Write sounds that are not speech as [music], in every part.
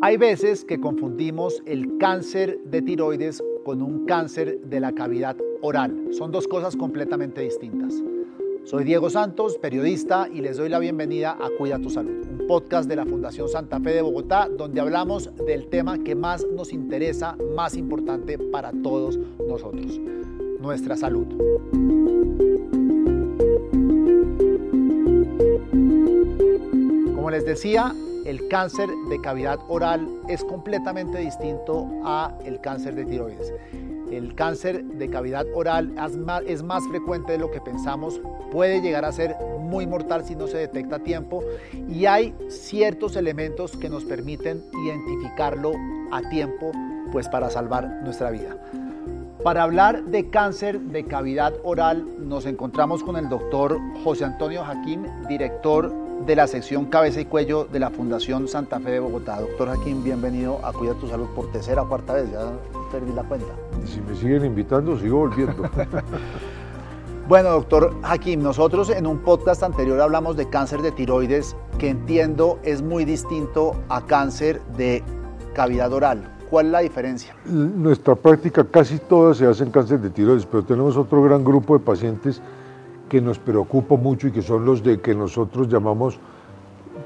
Hay veces que confundimos el cáncer de tiroides con un cáncer de la cavidad oral. Son dos cosas completamente distintas. Soy Diego Santos, periodista, y les doy la bienvenida a Cuida tu Salud, un podcast de la Fundación Santa Fe de Bogotá, donde hablamos del tema que más nos interesa, más importante para todos nosotros, nuestra salud. Como les decía, el cáncer de cavidad oral es completamente distinto a el cáncer de tiroides. El cáncer de cavidad oral es más, frecuente de lo que pensamos, puede llegar a ser muy mortal si no se detecta a tiempo y hay ciertos elementos que nos permiten identificarlo a tiempo pues para salvar nuestra vida. Para hablar de cáncer de cavidad oral nos encontramos con el doctor José Antonio Jaquín, director de la sección Cabeza y Cuello de la Fundación Santa Fe de Bogotá. Doctor Jaquín, bienvenido a Cuida tu Salud por tercera o cuarta vez, ya perdí la cuenta. Si me siguen invitando, sigo volviendo. [laughs] bueno, doctor Jaquín, nosotros en un podcast anterior hablamos de cáncer de tiroides, que entiendo es muy distinto a cáncer de cavidad oral. ¿Cuál es la diferencia? Nuestra práctica casi todas se hacen cáncer de tiroides, pero tenemos otro gran grupo de pacientes que nos preocupa mucho y que son los de que nosotros llamamos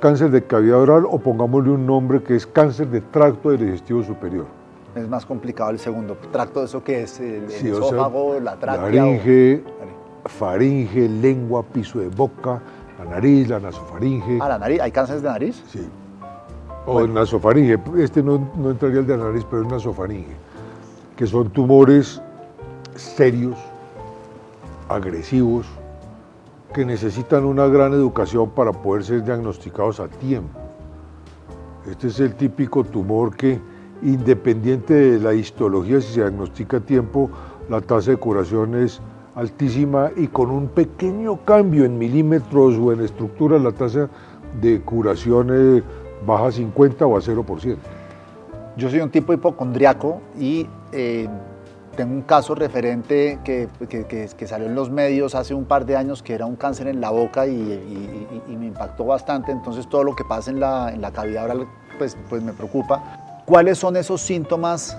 cáncer de cavidad oral o pongámosle un nombre que es cáncer de tracto digestivo superior. Es más complicado el segundo. ¿Tracto eso que es? ¿El, esófago, la tráquea? Laringe, faringe, lengua, piso de boca, la nariz, la nasofaringe. Ah, la nariz. ¿Hay cánceres de nariz? Sí. O bueno. nasofaringe. Este no, no entraría el de la nariz, pero es nasofaringe. Que son tumores serios, agresivos, que necesitan una gran educación para poder ser diagnosticados a tiempo. Este es el típico tumor que, independiente de la histología, si se diagnostica a tiempo, la tasa de curación es altísima y con un pequeño cambio en milímetros o en estructura, la tasa de curación baja a 50 o a 0%. Yo soy un tipo hipocondriaco y eh, tengo un caso referente que, que, salió en los medios hace un par de años que era un cáncer en la boca y, me impactó bastante, entonces todo lo que pasa en la, en la cavidad oral pues, pues me preocupa. ¿Cuáles son esos síntomas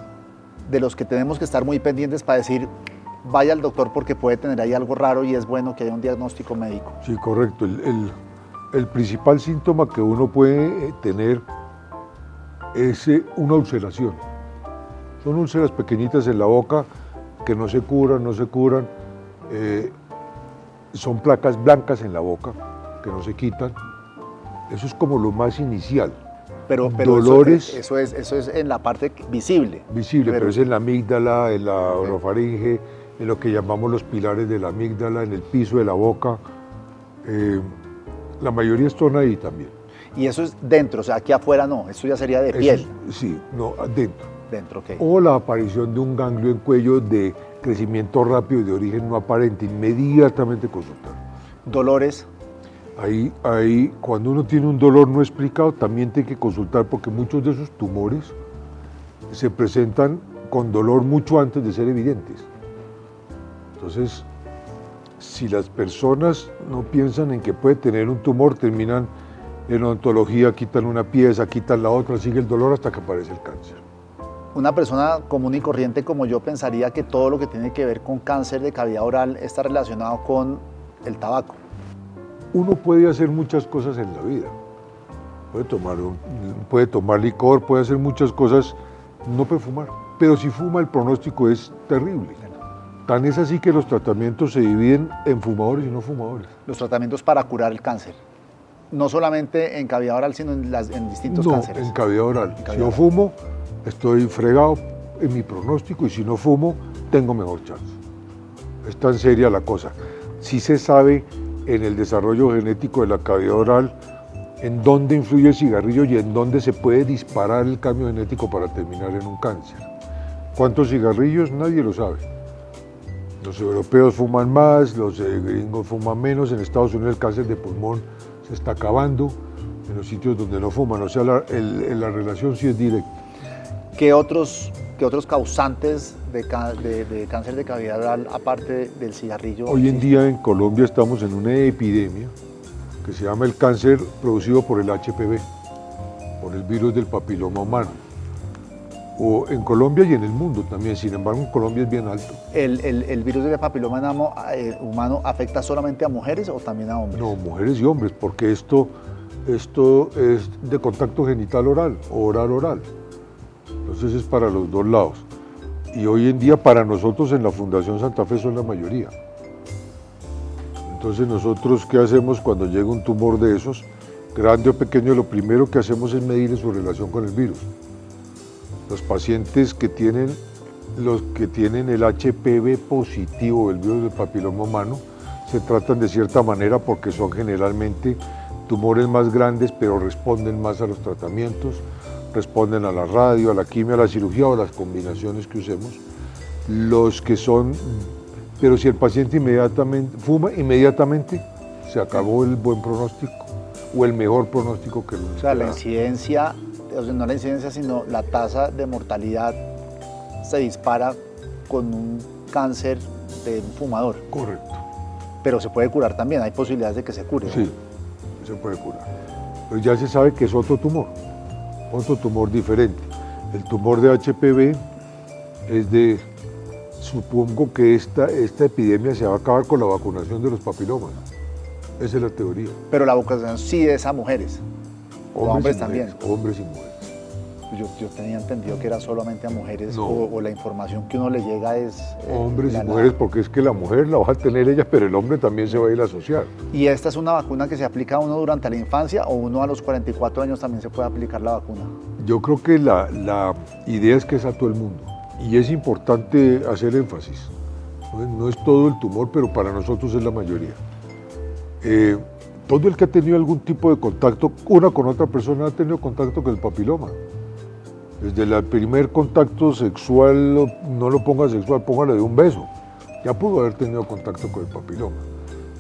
de los que tenemos que estar muy pendientes para decir vaya al doctor porque puede tener ahí algo raro y es bueno que haya un diagnóstico médico? Sí, correcto. El, el, el principal síntoma que uno puede eh, tener es eh, una ulceración son úlceras pequeñitas en la boca que no se curan, no se curan. Eh, son placas blancas en la boca que no se quitan. Eso es como lo más inicial. Pero, Dolores. Eso, es, eso es en la parte visible. Visible, pero, es en la amígdala, en la orofaringe, en lo que llamamos los pilares de la amígdala, en el piso de la boca. Eh, la mayoría están ahí también. Y eso es dentro, o sea, aquí afuera no, eso ya sería de piel. sí, no, dentro. O la aparición de un ganglio en cuello de crecimiento rápido y de origen no aparente, inmediatamente consultar. ¿Dolores? Ahí, ahí, cuando uno tiene un dolor no explicado, también tiene que consultar porque muchos de esos tumores se presentan con dolor mucho antes de ser evidentes. Entonces, si las personas no piensan en que puede tener un tumor, terminan en odontología, quitan una pieza, quitan la otra, sigue el dolor hasta que aparece el cáncer una persona común y corriente como yo pensaría que todo lo que tiene que ver con cáncer de cavidad oral está relacionado con el tabaco. Uno puede hacer muchas cosas en la vida. Puede tomar, puede tomar licor, puede hacer muchas cosas, no puede fumar. Pero si fuma el pronóstico es terrible. Tan es así que los tratamientos se dividen en fumadores y no fumadores. Los tratamientos para curar el cáncer. No solamente en cavidad oral, sino en, las, en distintos no, cánceres. En cavidad oral. si yo fumo, estoy fregado en mi pronóstico y si no fumo, tengo mejor chance. Es tan seria la cosa. Si se sabe en el desarrollo genético de la cavidad oral en dónde influye el cigarrillo y en dónde se puede disparar el cambio genético para terminar en un cáncer. ¿Cuántos cigarrillos? Nadie lo sabe. Los europeos fuman más, los eh, gringos fuman menos, en Estados Unidos el cáncer de pulmón se está acabando, en los sitios donde no fuman, o sea, la, la relación sí es directa. ¿Qué otros, qué otros causantes de, cáncer de cavidad oral, aparte del cigarrillo? Hoy en día en Colombia estamos en una epidemia que se llama el cáncer producido por el HPV, por el virus del papiloma humano. O en Colombia y en el mundo también, sin embargo en Colombia es bien alto. ¿El, el, virus del papiloma eh, humano afecta solamente a mujeres o también a hombres? No, mujeres y hombres, porque esto, esto es de contacto genital oral, oral-oral. Entonces es para los dos lados. Y hoy en día para nosotros en la Fundación Santa Fe son la mayoría. Entonces nosotros, ¿qué hacemos cuando llega un tumor de esos? Grande o pequeño, lo primero que hacemos es medir su relación con el virus. Los pacientes que tienen, los que tienen el HPV positivo, el virus del papiloma humano, se tratan de cierta manera porque son generalmente tumores más grandes, pero responden más a los tratamientos, responden a la radio, a la quimio, a la cirugía o a las combinaciones que usemos. Los que son pero si el paciente inmediatamente fuma, inmediatamente se acabó el buen pronóstico o el mejor pronóstico que O sea, la incidencia, no la incidencia, sino la tasa de mortalidad se dispara con un cáncer de un fumador. Correcto. Pero se puede curar también, hay posibilidades de que se cure. Sí, se puede curar. Pero ya se sabe que es otro tumor, otro tumor diferente. El tumor de HPV es de supongo que esta, esta epidemia se va a acabar con la vacunación de los papilomas. Esa es la teoría. Pero la vacunación sí es a mujeres. Hombres, hombres también. Hombres y mujeres. Yo, yo, tenía entendido que era solamente a mujeres o, la información que uno le llega es... Eh, hombres y mujeres, porque es que la mujer la va a tener ella, pero el hombre también se va a ir a asociar. ¿Y esta es una vacuna que se aplica a uno durante la infancia o uno a los 44 años también se puede aplicar la vacuna? Yo creo que la, la idea es que es a todo el mundo y es importante hacer énfasis. No es todo el tumor, pero para nosotros es la mayoría. Eh, todo el que ha tenido algún tipo de contacto una con otra persona ha tenido contacto con el papiloma. Desde el primer contacto sexual, no lo ponga sexual, póngale de un beso. Ya pudo haber tenido contacto con el papiloma.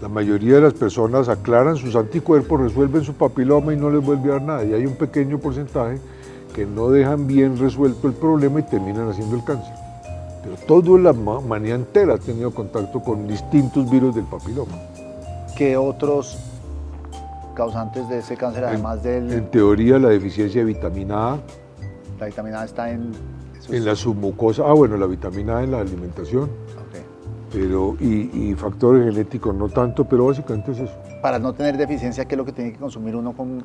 La mayoría de las personas aclaran sus anticuerpos, resuelven su papiloma y no les vuelve a dar nada. Y hay un pequeño porcentaje que no dejan bien resuelto el problema y terminan haciendo el cáncer. Pero toda la humanidad entera ha tenido contacto con distintos virus del papiloma. ¿Qué otros causantes de ese cáncer, además del...? En teoría, la deficiencia de vitamina A. La vitamina A está en... En la submucosa, ah bueno, la vitamina A en la alimentación. Pero, y, y, factores genéticos no tanto, pero básicamente es eso. Para no tener deficiencia, ¿qué es lo que tiene que consumir uno con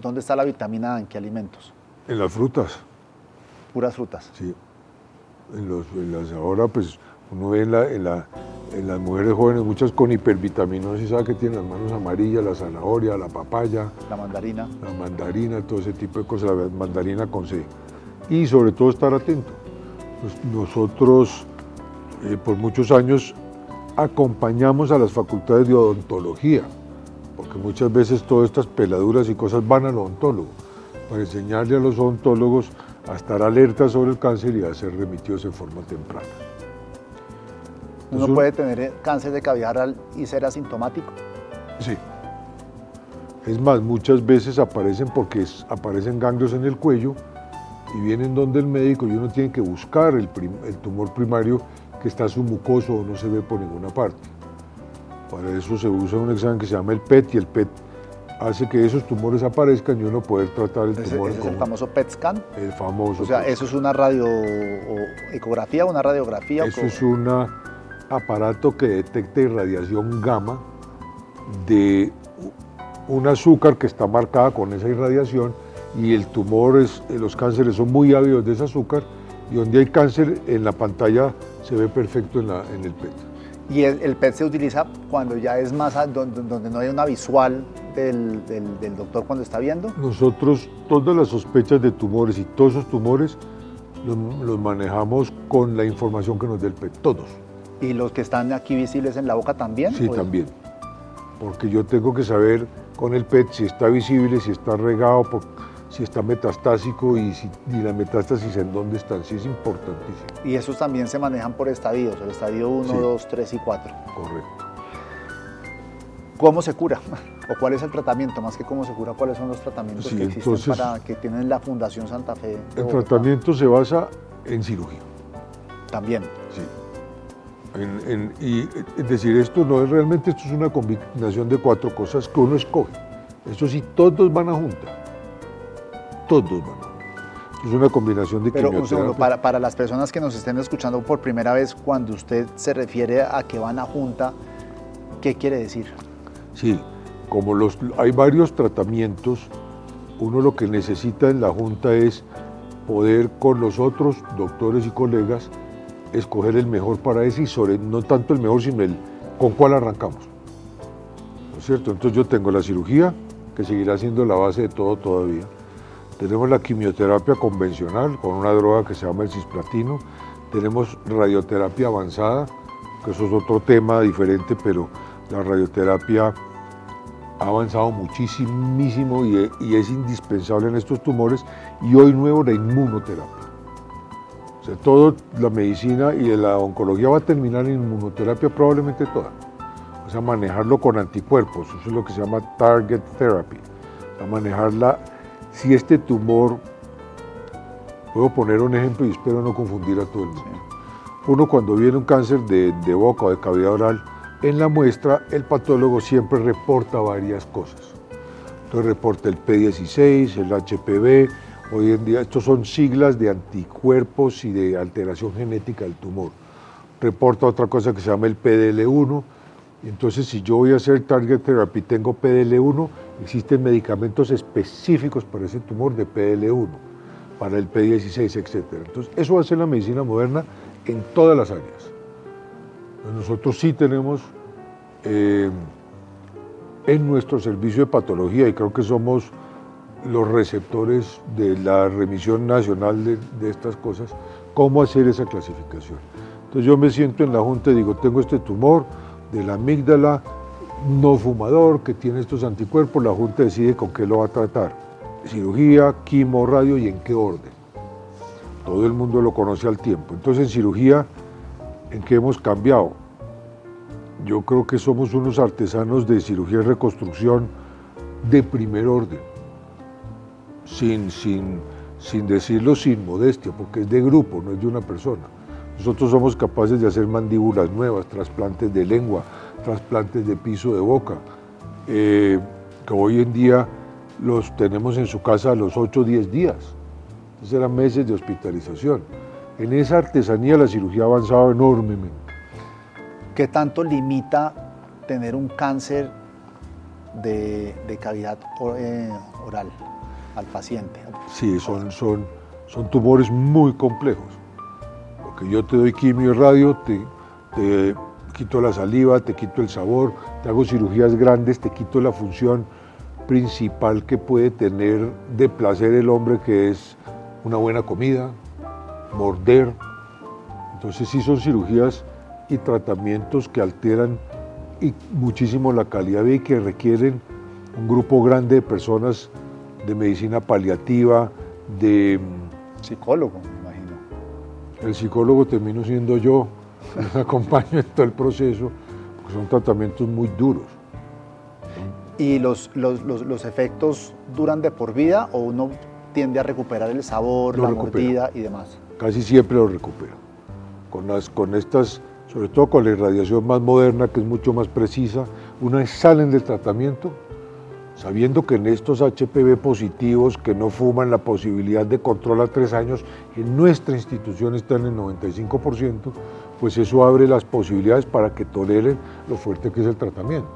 ¿Dónde está la vitamina A? ¿En qué alimentos? En las frutas. Puras frutas. Sí. En, los, las, ahora, pues, uno ve en, la, en, las mujeres jóvenes muchas con hipervitaminosis, ¿sabe que tienen las manos amarillas? La zanahoria, la papaya. La mandarina. La mandarina, todo ese tipo de cosas, la mandarina con C. Y sobre todo estar atento. Nosotros, eh, por muchos años, acompañamos a las facultades de odontología, porque muchas veces todas estas peladuras y cosas van al odontólogo para enseñarle a los odontólogos a estar alerta sobre el cáncer y a ser remitidos en forma temprana. ¿Uno puede tener cáncer de cavidad y ser asintomático? Sí. Es más, muchas veces aparecen porque aparecen ganglios en el cuello y vienen donde el médico y uno tiene que buscar el, el tumor primario que está submucoso o no se ve por ninguna parte. Para eso se usa un examen que se llama el PET y el PET hace que esos tumores aparezcan y uno poder tratar el tumor. ¿Ese es el famoso PET scan? El famoso. O sea, ¿eso es una radio ecografía, una radiografía? Eso es un aparato que detecta irradiación gamma de un azúcar que está marcada con esa irradiación y el tumor, es, los cánceres son muy ávidos de ese azúcar y donde hay cáncer en la pantalla se ve perfecto en, la, en el PET. Y el, PET se utiliza cuando ya es más, donde, donde no hay una visual del, del, doctor cuando está viendo? Nosotros todas las sospechas de tumores y todos esos tumores los, manejamos con la información que nos dé el PET, todos. ¿Y los que están aquí visibles en la boca también? Sí, también. Porque yo tengo que saber con el PET si está visible, si está regado, si está metastásico y, si, y la metástasis en dónde están. Sí, es importantísimo. Y esos también se manejan por estadios, el estadio 1, 2, 3 y 4. Correcto. ¿Cómo se cura? [laughs] ¿O cuál es el tratamiento? Más que cómo se cura, ¿cuáles son los tratamientos que existen para que tienen la Fundación Santa Fe? El tratamiento se basa en cirugía. También. Sí. Y es decir, esto no es realmente, esto es una combinación de cuatro cosas que uno escoge. Eso sí, todos van a junta todos van a morir. Es una combinación de Pero un segundo, para, para las personas que nos estén escuchando por primera vez, cuando usted se refiere a que van a junta, ¿qué quiere decir? Sí, como los, hay varios tratamientos, uno lo que necesita en la junta es poder con los otros doctores y colegas escoger el mejor para ese y no tanto el mejor, sino el con cuál arrancamos. ¿No es cierto? Entonces yo tengo la cirugía, que seguirá siendo la base de todo todavía. Tenemos la quimioterapia convencional con una droga que se llama el cisplatino. Tenemos radioterapia avanzada, que eso es otro tema diferente, pero la radioterapia ha avanzado muchísimo y es indispensable en estos tumores. Y hoy nuevo la inmunoterapia. O sea, toda la medicina y la oncología va a terminar en inmunoterapia probablemente toda. O sea, manejarlo con anticuerpos, eso es lo que se llama target therapy. A manejarla, si este tumor, puedo poner un ejemplo y espero no confundir a todo el mundo. Uno cuando viene un cáncer de, de boca o de cavidad oral, en la muestra el patólogo siempre reporta varias cosas. Entonces reporta el P16, el HPV, Hoy en día, estos son siglas de anticuerpos y de alteración genética del tumor. Reporta otra cosa que se llama el PDL1. Entonces, si yo voy a hacer target therapy, tengo PDL1, existen medicamentos específicos para ese tumor de PDL1, para el P16, etc. Entonces, eso ser la medicina moderna en todas las áreas. Nosotros sí tenemos eh, en nuestro servicio de patología, y creo que somos los receptores de la remisión nacional de, estas cosas, cómo hacer esa clasificación. Entonces yo me siento en la junta y digo, tengo este tumor de la amígdala, no fumador, que tiene estos anticuerpos, la junta decide con qué lo va a tratar. Cirugía, quimo, radio y en qué orden. Todo el mundo lo conoce al tiempo. Entonces en cirugía, ¿en qué hemos cambiado? Yo creo que somos unos artesanos de cirugía y reconstrucción de primer orden sin, sin, sin decirlo sin modestia, porque es de grupo, no es de una persona. Nosotros somos capaces de hacer mandíbulas nuevas, trasplantes de lengua, trasplantes de piso de boca, eh, que hoy en día los tenemos en su casa a los 8 o 10 días. Entonces eran meses de hospitalización. En esa artesanía la cirugía ha avanzado enormemente. ¿Qué tanto limita tener un cáncer de, de cavidad eh, oral? Al paciente. Sí, son, son, son tumores muy complejos. Porque yo te doy quimio y radio, te, te quito la saliva, te quito el sabor, te hago cirugías grandes, te quito la función principal que puede tener de placer el hombre, que es una buena comida, morder. Entonces sí son cirugías y tratamientos que alteran y muchísimo la calidad de vida y que requieren un grupo grande de personas de medicina paliativa, de... Psicólogo, me imagino. El psicólogo termino siendo yo, me acompaño en todo el proceso, porque son tratamientos muy duros. ¿Y los, los, efectos duran de por vida o uno tiende a recuperar el sabor, la mordida y demás? Casi siempre lo recupero. Con, las, con estas, sobre todo con la irradiación más moderna, que es mucho más precisa, una vez salen del tratamiento, sabiendo que en estos HPV positivos que no fuman la posibilidad de control a tres años, en nuestra institución están en el 95%, pues eso abre las posibilidades para que toleren lo fuerte que es el tratamiento.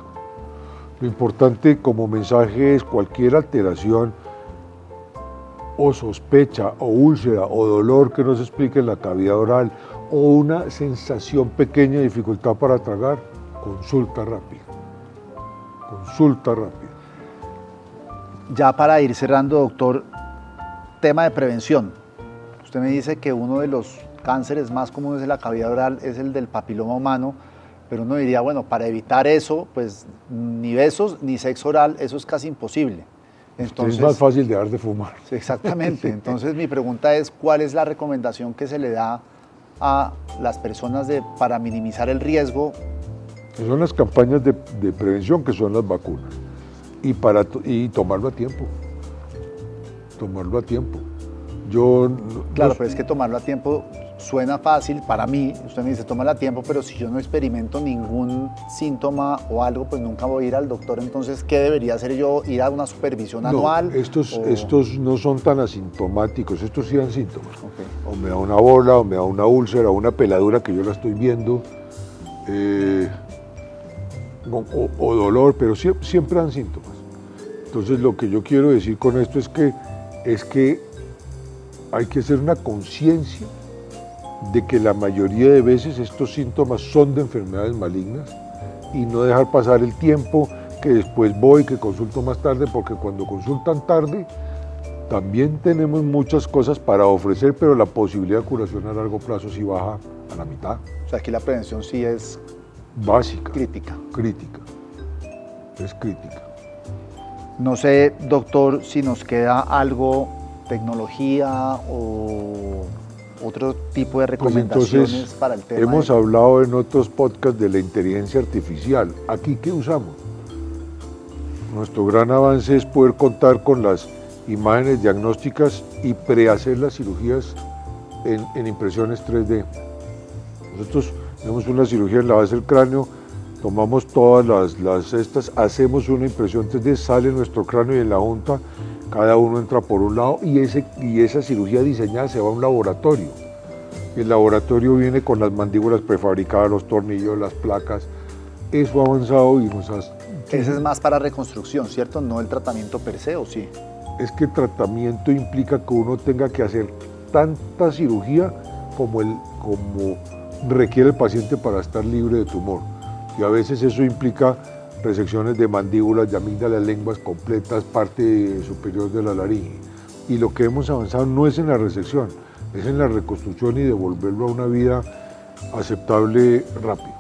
Lo importante como mensaje es cualquier alteración o sospecha o úlcera o dolor que no se explique en la cavidad oral o una sensación pequeña de dificultad para tragar, consulta rápida. Consulta rápida. Ya para ir cerrando, doctor, tema de prevención. Usted me dice que uno de los cánceres más comunes de la cavidad oral es el del papiloma humano, pero uno diría, bueno, para evitar eso, pues ni besos ni sexo oral, eso es casi imposible. Entonces, es más fácil dejar de fumar. Exactamente. [laughs] Entonces mi pregunta es, ¿cuál es la recomendación que se le da a las personas de, para minimizar el riesgo? son las campañas de prevención, que son las vacunas y, para, y tomarlo a tiempo. Tomarlo a tiempo. Yo, claro, pero es que tomarlo a tiempo suena fácil para mí, usted me dice, toma la tiempo, pero si yo no experimento ningún síntoma o algo, pues nunca voy a ir al doctor. Entonces, ¿qué debería hacer yo? ¿Ir a una supervisión anual? Estos, estos no son tan asintomáticos, estos sí dan síntomas. O me da una bola, o me da una úlcera, o una peladura que yo la estoy viendo, eh, o, dolor, pero siempre, siempre dan síntomas. Entonces, lo que yo quiero decir con esto es que, es que hay que hacer una conciencia de que la mayoría de veces estos síntomas son de enfermedades malignas y no dejar pasar el tiempo que después voy, que consulto más tarde, porque cuando consultan tarde también tenemos muchas cosas para ofrecer, pero la posibilidad de curación a largo plazo sí baja a la mitad. O sea, aquí la prevención sí es básica. Crítica. Crítica. Es crítica. No sé, doctor, si nos queda algo, tecnología o otro tipo de pues recomendaciones para el tema. Hemos hablado en otros podcasts de la inteligencia artificial. ¿Aquí qué usamos? Nuestro gran avance es poder contar con las imágenes diagnósticas y prehacer las cirugías en, impresiones 3D. Nosotros tenemos una cirugía en la base del cráneo, tomamos todas las, las estas, hacemos una impresión 3D, sale nuestro cráneo y en la junta cada uno entra por un lado y, ese, y esa cirugía diseñada se va a un laboratorio. El laboratorio viene con las mandíbulas prefabricadas, los tornillos, las placas. Eso ha avanzado y nos ha... Ese es más para reconstrucción, ¿cierto? No el tratamiento per se, ¿o sí? Es que el tratamiento implica que uno tenga que hacer tanta cirugía como, el, como requiere el paciente para estar libre de tumor. Y a veces eso implica resecciones de mandíbulas, de amígdalas, lenguas completas, parte superior de la laringe. Y lo que hemos avanzado no es en la resección, es en la reconstrucción y devolverlo a una vida aceptable rápido.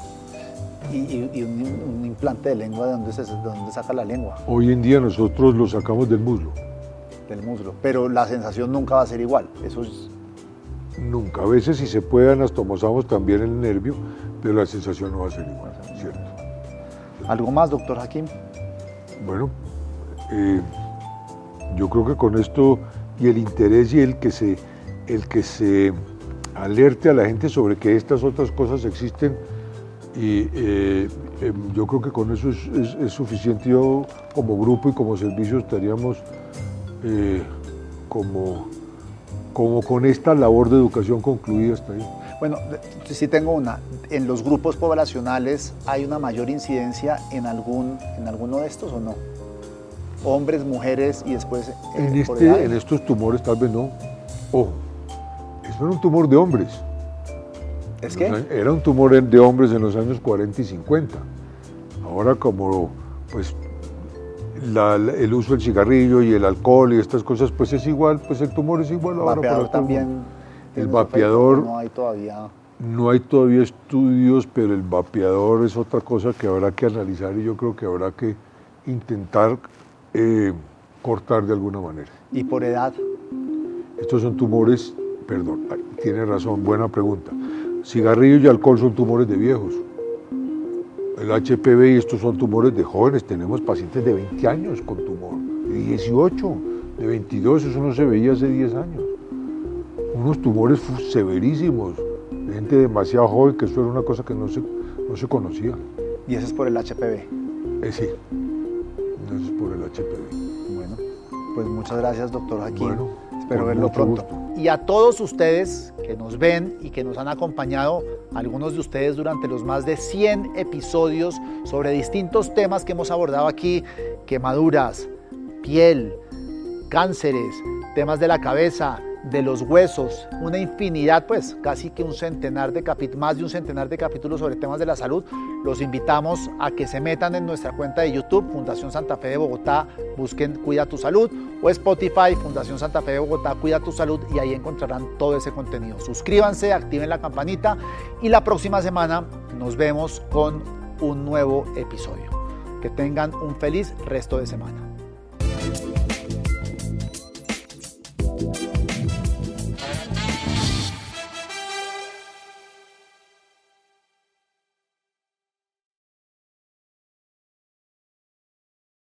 ¿Y, un, implante de lengua, ¿de dónde, se, dónde saca la lengua? Hoy en día nosotros lo sacamos del muslo. Del muslo, pero la sensación nunca va a ser igual, eso es... Nunca, a veces si se puede anastomosamos también el nervio, pero la sensación no va a ser igual, ¿cierto? ¿Algo más, doctor Hakim? Bueno, eh, yo creo que con esto y el interés y el que se, el que se alerte a la gente sobre que estas otras cosas existen y eh, em, yo creo que con eso es, suficiente. Yo como grupo y como servicio estaríamos eh, como, como con esta labor de educación concluida hasta ahí. Bueno, sí tengo una. ¿En los grupos poblacionales hay una mayor incidencia en, algún, en alguno de estos o no? Hombres, mujeres y después... Eh, en, este, en estos tumores tal vez no. Ojo, eso era un tumor de hombres. ¿Es qué? Era un tumor de hombres en los años 40 y 50. Ahora como pues el uso del cigarrillo y el alcohol y estas cosas, pues es igual, pues el tumor es igual ahora para también el vapeador. No hay todavía. No hay todavía estudios, pero el vapeador es otra cosa que habrá que analizar y yo creo que habrá que intentar eh, cortar de alguna manera. ¿Y por edad? Estos son tumores, perdón, tiene razón, buena pregunta. Cigarrillo y alcohol son tumores de viejos. El HPV y estos son tumores de jóvenes. Tenemos pacientes de 20 años con tumor, de 18, de 22, eso no se veía hace 10 años unos tumores severísimos, gente demasiado joven, que eso era una cosa que no se, no se conocía. ¿Y eso es por el HPV? Eh, sí, eso es por el HPV. Bueno, pues muchas gracias, doctor Joaquín. Espero verlo pronto. Y a todos ustedes que nos ven y que nos han acompañado, algunos de ustedes durante los más de 100 episodios sobre distintos temas que hemos abordado aquí, quemaduras, piel, cánceres, temas de la cabeza, de los huesos, una infinidad, pues casi que un centenar de capítulos, más de un centenar de capítulos sobre temas de la salud. Los invitamos a que se metan en nuestra cuenta de YouTube, Fundación Santa Fe de Bogotá, busquen Cuida tu Salud, o Spotify, Fundación Santa Fe de Bogotá, Cuida tu Salud, y ahí encontrarán todo ese contenido. Suscríbanse, activen la campanita y la próxima semana nos vemos con un nuevo episodio. Que tengan un feliz resto de semana.